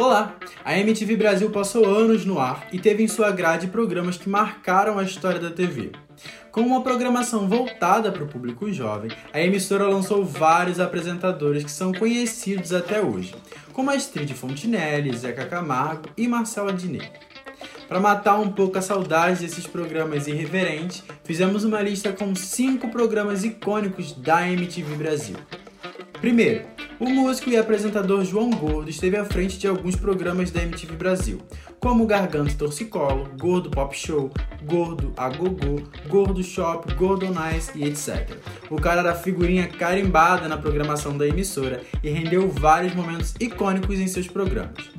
Olá! A MTV Brasil passou anos no ar e teve em sua grade programas que marcaram a história da TV. Com uma programação voltada para o público jovem, a emissora lançou vários apresentadores que são conhecidos até hoje, como Astrid Fontinelli, Zeca Camargo e Marcela Diné. Para matar um pouco a saudade desses programas irreverentes, fizemos uma lista com cinco programas icônicos da MTV Brasil. Primeiro, o músico e apresentador João Gordo esteve à frente de alguns programas da MTV Brasil, como Garganta Torcicolo, Gordo Pop Show, Gordo a Gogô, Gordo Shop, Gordo Nice e etc. O cara era figurinha carimbada na programação da emissora e rendeu vários momentos icônicos em seus programas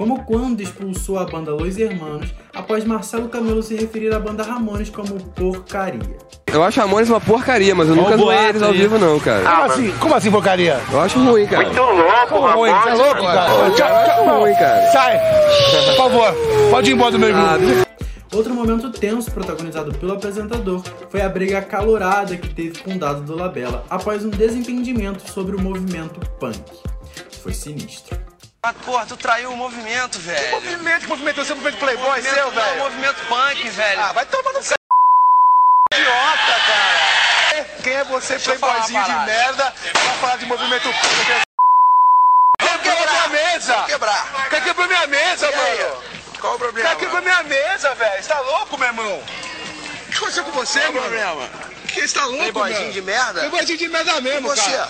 como quando expulsou a banda Los Hermanos após Marcelo Camelo se referir à banda Ramones como porcaria. Eu acho Ramones uma porcaria, mas eu nunca zoei eles ao vivo não, cara. Como assim? Como assim porcaria? Eu acho ruim, cara. Muito louco, Como ruim? Você é louco, cara? Eu acho ruim, cara. Sai! Por favor, pode ir embora do meu grupo. Outro momento tenso protagonizado pelo apresentador foi a briga acalorada que teve com o Dado do Labella após um desentendimento sobre o movimento punk. Foi sinistro. Ah, porra, tu traiu o movimento, velho. Movimento, que movimento, você é movimento playboy movimento, seu, não, velho? movimento punk, velho. Ah, vai tomar no c... Idiota, cara! Quem é você, playboyzinho de merda, pra falar de movimento punk? Quebrou minha mesa! Vou quebrar. Quer quebrou minha mesa, E aí? mano? Qual o problema? Cara, quebrou minha mesa, velho! Você tá louco, meu irmão? O que aconteceu com você, Qual mano? problema? Que você tá louco, Playboyzinho de merda? Playboyzinho de merda mesmo, E você? cara.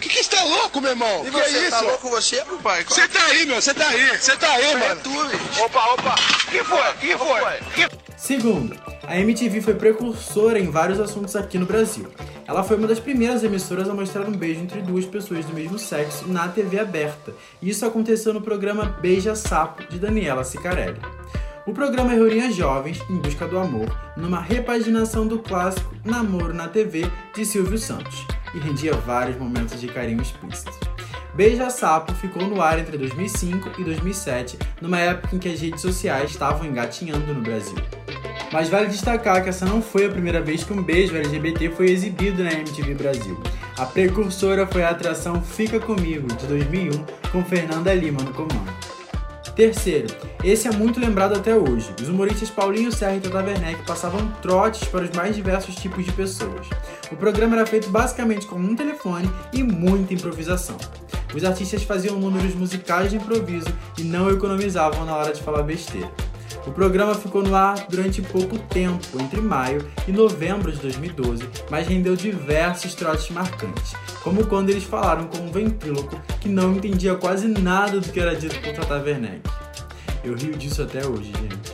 Que que você tá louco, meu irmão? E que você, é isso? tá louco você, meu pai? Você tá aí, meu, você tá aí, você tá aí, É mano. tu, bicho. Opa, opa. Que foi? Que foi? Que Segundo, a MTV foi precursora em vários assuntos aqui no Brasil. Ela foi uma das primeiras emissoras a mostrar um beijo entre duas pessoas do mesmo sexo na TV aberta. Isso aconteceu no programa Beija Sapo, de Daniela Sicarelli. O programa reunia jovens em busca do amor, numa repaginação do clássico Namoro na TV de Silvio Santos, e rendia vários momentos de carinho explícito. Beija Sapo ficou no ar entre 2005 e 2007, numa época em que as redes sociais estavam engatinhando no Brasil. Mas vale destacar que essa não foi a primeira vez que um beijo LGBT foi exibido na MTV Brasil. A precursora foi a atração Fica Comigo, de 2001, com Fernanda Lima no comando. Terceiro, esse é muito lembrado até hoje. Os humoristas Paulinho Serra e Tata Werneck passavam trotes para os mais diversos tipos de pessoas. O programa era feito basicamente com um telefone e muita improvisação. Os artistas faziam números musicais de improviso e não economizavam na hora de falar besteira. O programa ficou no ar durante pouco tempo, entre maio e novembro de 2012, mas rendeu diversos trotes marcantes, como quando eles falaram com um ventríloco que não entendia quase nada do que era dito por Tata Werneck. Eu rio disso até hoje, gente.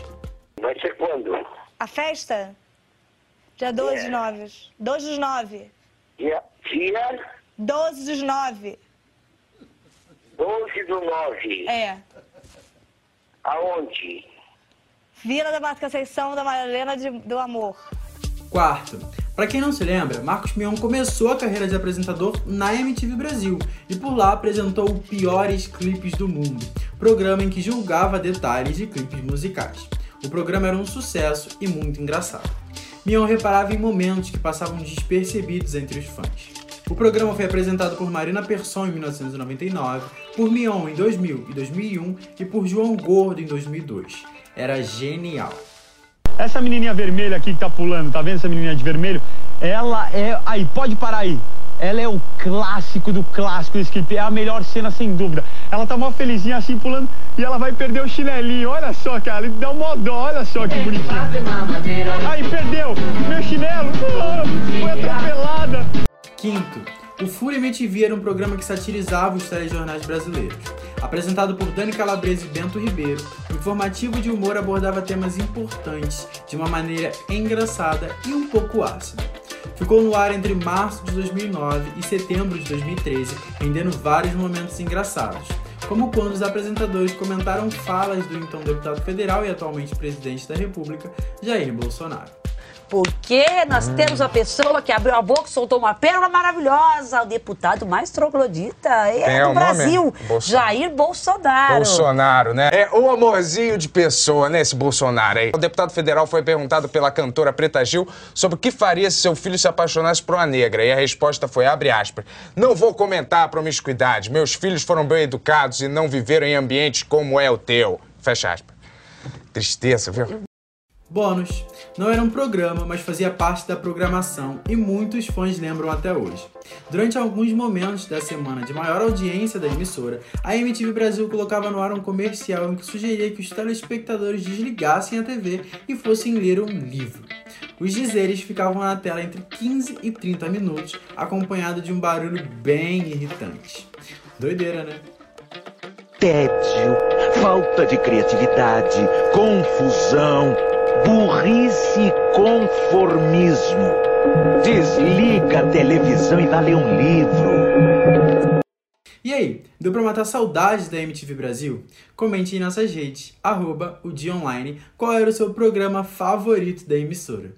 Vai ser quando? A festa? Dia 12 de 9. 12 dos 9. Dia, dia 12 dos 9. 12 do 9. É. Aonde? Vila da Mata Conceição da Madalena de- do Amor. Quarto, para quem não se lembra, Marcos Mion começou a carreira de apresentador na MTV Brasil e por lá apresentou o Piores Clipes do Mundo, programa em que julgava detalhes de clipes musicais. O programa era um sucesso e muito engraçado. Mion reparava em momentos que passavam despercebidos entre os fãs. O programa foi apresentado por Marina Persson em 1999, por Mion em 2000 e 2001 e por João Gordo em 2002. Era genial. Essa menininha vermelha aqui que tá pulando, tá vendo essa menininha de vermelho? Ela é. Aí, pode parar aí. Ela é o clássico do clássico desse clipe. É a melhor cena, sem dúvida. Ela tá mó felizinha assim pulando e ela vai perder o chinelinho. Olha só, cara. Ele dá uma dó. Olha só que bonitinho. Aí, perdeu. Meu chinelo. Ah, foi atropelada. Quinto, o Fúria MTV era um programa que satirizava os telejornais brasileiros. Apresentado por Dani Calabresa e Bento Ribeiro, o informativo de humor abordava temas importantes de uma maneira engraçada e um pouco ácida. Ficou no ar entre março de 2009 e setembro de 2013, rendendo vários momentos engraçados, como quando os apresentadores comentaram falas do então deputado federal e atualmente presidente da República, Jair Bolsonaro. Porque nós temos uma pessoa que abriu a boca soltou uma pérola maravilhosa, o deputado mais troglodita é é do? Brasil. Jair Bolsonaro. Bolsonaro, né? É o amorzinho de pessoa, né, esse Bolsonaro aí. O deputado federal foi perguntado pela cantora Preta Gil sobre o que faria se seu filho se apaixonasse por uma negra. E a resposta foi, abre aspas, não vou comentar a promiscuidade. Meus filhos foram bem educados e não viveram em ambientes como é o teu. Fecha aspas. Tristeza, viu? Bônus. Não era um programa, mas fazia parte da programação e muitos fãs lembram até hoje. Durante alguns momentos da semana de maior audiência da emissora, a MTV Brasil colocava no ar um comercial em que sugeria que os telespectadores desligassem a TV e fossem ler um livro. Os dizeres ficavam na tela entre 15 e 30 minutos, acompanhado de um barulho bem irritante. Doideira, né? tédio, falta de criatividade, confusão, burrice e conformismo. Desliga a televisão e vá ler um livro. E aí, deu pra matar saudades da MTV Brasil? Comente em nossas redes, arroba o Online, qual era o seu programa favorito da emissora.